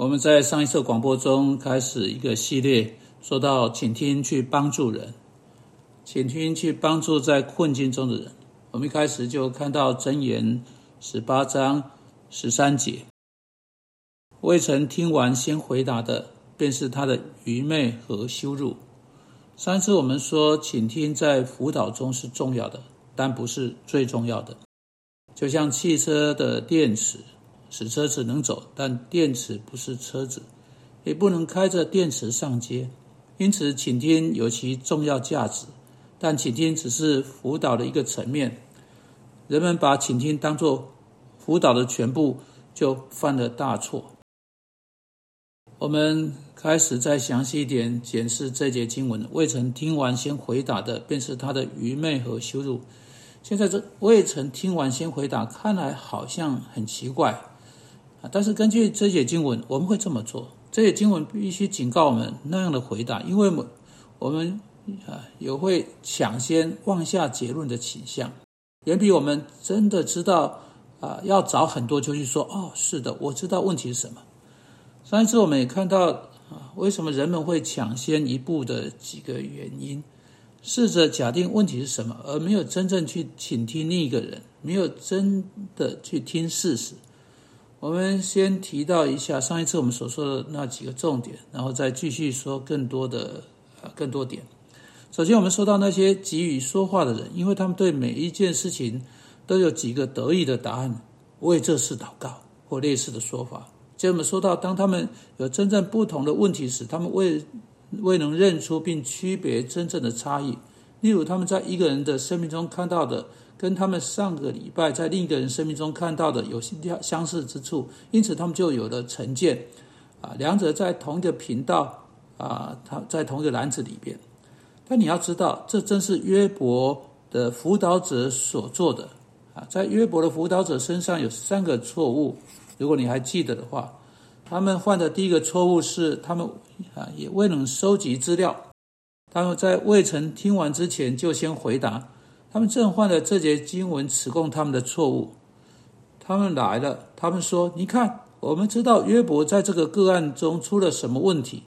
我们在上一次广播中开始一个系列，说到请听去帮助人，请听去帮助在困境中的人。我们一开始就看到箴言十八章十三节，未曾听完先回答的，便是他的愚昧和羞辱。上次我们说，请听在辅导中是重要的，但不是最重要的。就像汽车的电池。使车子能走，但电池不是车子，也不能开着电池上街。因此，倾听有其重要价值，但倾听只是辅导的一个层面。人们把倾听当作辅导的全部，就犯了大错。我们开始再详细一点检视这节经文。未曾听完先回答的，便是他的愚昧和羞辱。现在这未曾听完先回答，看来好像很奇怪。啊！但是根据这些经文，我们会这么做。这些经文必须警告我们那样的回答，因为我们我们啊有会抢先妄下结论的倾向，远比我们真的知道啊要找很多就去说哦，是的，我知道问题是什么。上一次我们也看到啊，为什么人们会抢先一步的几个原因，试着假定问题是什么，而没有真正去倾听另一个人，没有真的去听事实。我们先提到一下上一次我们所说的那几个重点，然后再继续说更多的呃更多点。首先，我们说到那些急于说话的人，因为他们对每一件事情都有几个得意的答案，为这事祷告或类似的说法。接着，我们说到当他们有真正不同的问题时，他们未未能认出并区别真正的差异。例如，他们在一个人的生命中看到的。跟他们上个礼拜在另一个人生命中看到的有相相似之处，因此他们就有了成见，啊，两者在同一个频道，啊，他在同一个篮子里边。但你要知道，这正是约伯的辅导者所做的，啊，在约伯的辅导者身上有三个错误，如果你还记得的话，他们犯的第一个错误是，他们啊也未能收集资料，他们在未曾听完之前就先回答。他们正犯了这节经文指供他们的错误。他们来了，他们说：“你看，我们知道约伯在这个个案中出了什么问题，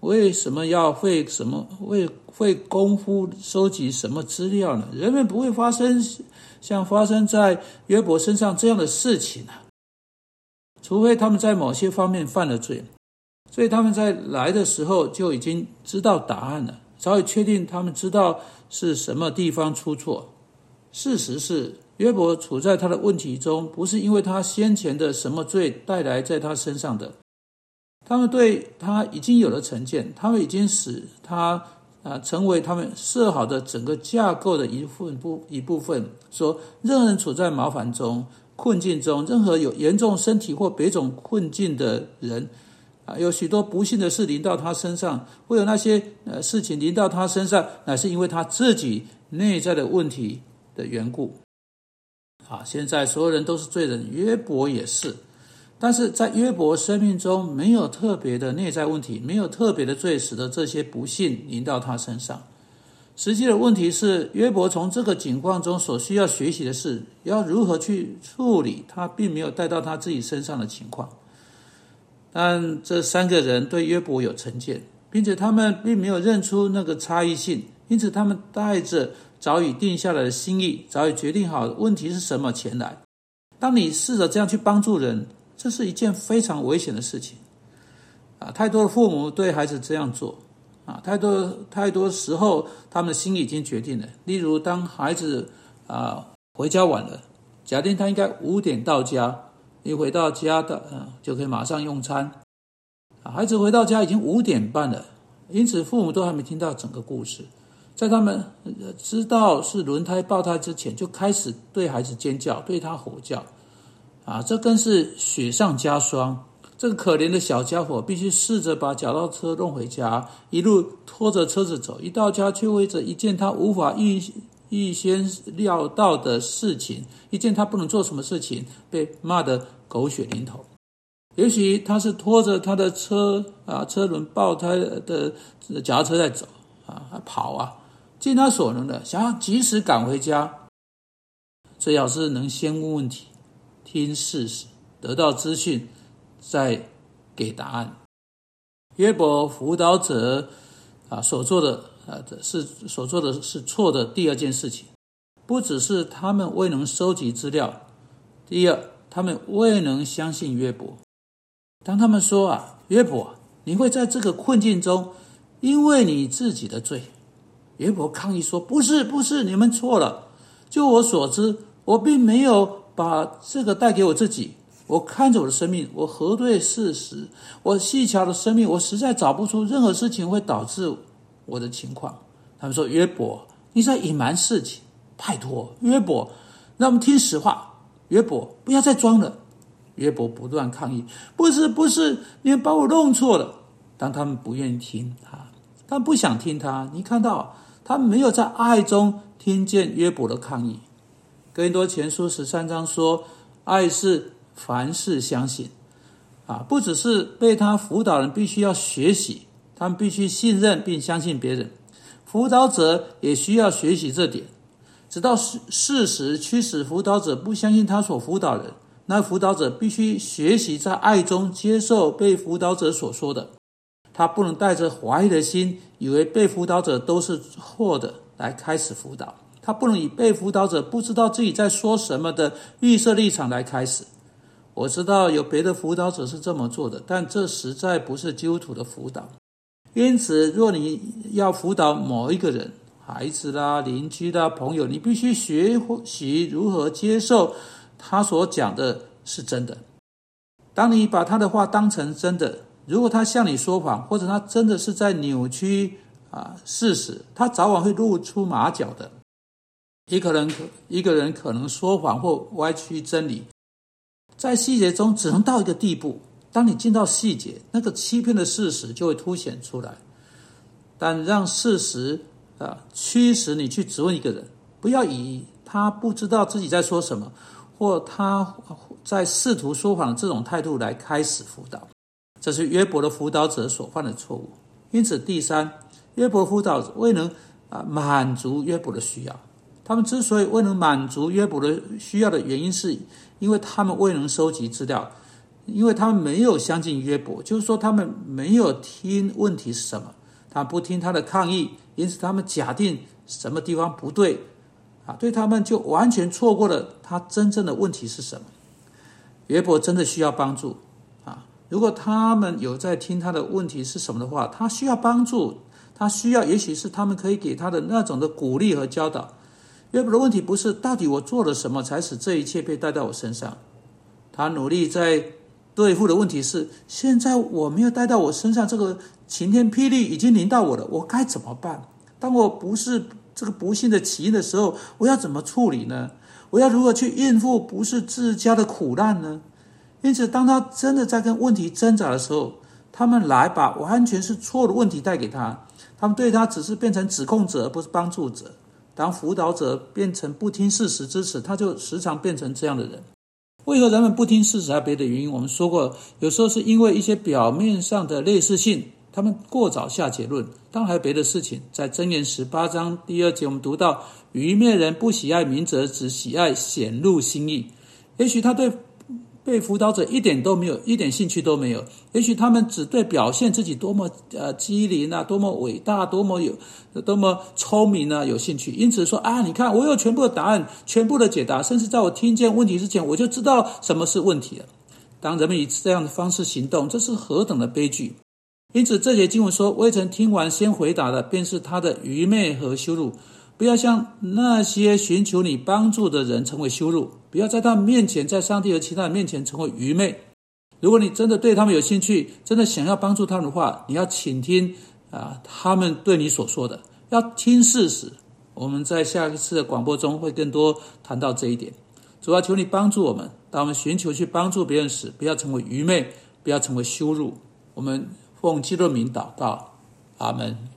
为什么要费什么为费功夫收集什么资料呢？人们不会发生像发生在约伯身上这样的事情啊，除非他们在某些方面犯了罪。所以他们在来的时候就已经知道答案了。”早已确定他们知道是什么地方出错。事实是，约伯处在他的问题中，不是因为他先前的什么罪带来在他身上的。他们对他已经有了成见，他们已经使他啊成为他们设好的整个架构的一份部一部分。说，任何人处在麻烦中、困境中，任何有严重身体或别种困境的人。啊，有许多不幸的事临到他身上，会有那些呃事情临到他身上，乃是因为他自己内在的问题的缘故。啊，现在所有人都是罪人，约伯也是，但是在约伯生命中没有特别的内在问题，没有特别的罪，使得这些不幸临到他身上。实际的问题是，约伯从这个景况中所需要学习的是要如何去处理他并没有带到他自己身上的情况。但这三个人对约伯有成见，并且他们并没有认出那个差异性，因此他们带着早已定下来的心意，早已决定好问题是什么前来。当你试着这样去帮助人，这是一件非常危险的事情。啊，太多的父母对孩子这样做，啊，太多太多时候他们的心已经决定了。例如，当孩子啊回家晚了，假定他应该五点到家。一回到家的，嗯，就可以马上用餐。孩子回到家已经五点半了，因此父母都还没听到整个故事，在他们知道是轮胎爆胎之前，就开始对孩子尖叫，对他吼叫，啊，这更是雪上加霜。这个可怜的小家伙必须试着把脚踏车弄回家，一路拖着车子走，一到家却为着一件他无法预。预先料到的事情，一件他不能做什么事情，被骂得狗血淋头。也许他是拖着他的车啊，车轮爆胎的脚踏车在走啊，跑啊，尽他所能的想要及时赶回家。最好是能先问问题，听事实，得到资讯，再给答案。约伯辅导者啊所做的啊这是所做的是错的。第二件事情，不只是他们未能收集资料，第二，他们未能相信约伯。当他们说啊，约伯，你会在这个困境中，因为你自己的罪。约伯抗议说：“不是，不是，你们错了。就我所知，我并没有把这个带给我自己。我看着我的生命，我核对事实，我细瞧的生命，我实在找不出任何事情会导致我的情况。”他们说：“约伯，你在隐瞒事情，拜托，约伯，让我们听实话。约伯，不要再装了。”约伯不断抗议：“不是，不是，你把我弄错了。”当他们不愿意听他，他们不想听他，你看到。他没有在爱中听见约伯的抗议。哥林多前书十三章说：“爱是凡事相信。”啊，不只是被他辅导人必须要学习，他们必须信任并相信别人。辅导者也需要学习这点，直到事事实驱使辅导者不相信他所辅导人，那辅导者必须学习在爱中接受被辅导者所说的。他不能带着怀疑的心，以为被辅导者都是错的来开始辅导。他不能以被辅导者不知道自己在说什么的预设立场来开始。我知道有别的辅导者是这么做的，但这实在不是基督徒的辅导。因此，若你要辅导某一个人、孩子啦、邻居啦、朋友，你必须学习如何接受他所讲的是真的。当你把他的话当成真的。如果他向你说谎，或者他真的是在扭曲啊事实，他早晚会露出马脚的。一个人可一个人可能说谎或歪曲真理，在细节中只能到一个地步。当你进到细节，那个欺骗的事实就会凸显出来。但让事实啊驱使你去质问一个人，不要以他不知道自己在说什么，或他在试图说谎这种态度来开始辅导。这是约伯的辅导者所犯的错误。因此，第三，约伯辅导者未能啊满足约伯的需要。他们之所以未能满足约伯的需要的原因，是因为他们未能收集资料，因为他们没有相信约伯，就是说，他们没有听问题是什么，他不听他的抗议，因此他们假定什么地方不对啊，对他们就完全错过了他真正的问题是什么。约伯真的需要帮助啊。如果他们有在听他的问题是什么的话，他需要帮助，他需要，也许是他们可以给他的那种的鼓励和教导。约伯的问题不是到底我做了什么才使这一切被带到我身上，他努力在对付的问题是：现在我没有带到我身上，这个晴天霹雳已经临到我了，我该怎么办？当我不是这个不幸的起因的时候，我要怎么处理呢？我要如何去应付不是自家的苦难呢？因此，当他真的在跟问题挣扎的时候，他们来把完全是错的问题带给他，他们对他只是变成指控者，而不是帮助者。当辅导者变成不听事实支持，他就时常变成这样的人。为何人们不听事实？还别的原因。我们说过，有时候是因为一些表面上的类似性，他们过早下结论。当然还有别的事情。在箴言十八章第二节，我们读到：愚昧人不喜爱明哲，只喜爱显露心意。也许他对。被辅导者一点都没有，一点兴趣都没有。也许他们只对表现自己多么呃机灵啊，多么伟大，多么有，多么聪明啊有兴趣。因此说啊，你看我有全部的答案，全部的解答，甚至在我听见问题之前，我就知道什么是问题了。当人们以这样的方式行动，这是何等的悲剧！因此这节经文说，未曾听完先回答的，便是他的愚昧和羞辱。不要向那些寻求你帮助的人成为羞辱，不要在他们面前，在上帝和其他人面前成为愚昧。如果你真的对他们有兴趣，真的想要帮助他们的话，你要倾听啊，他们对你所说的，要听事实。我们在下一次的广播中会更多谈到这一点。主要求你帮助我们，当我们寻求去帮助别人时，不要成为愚昧，不要成为羞辱。我们奉基督名祷告，阿门。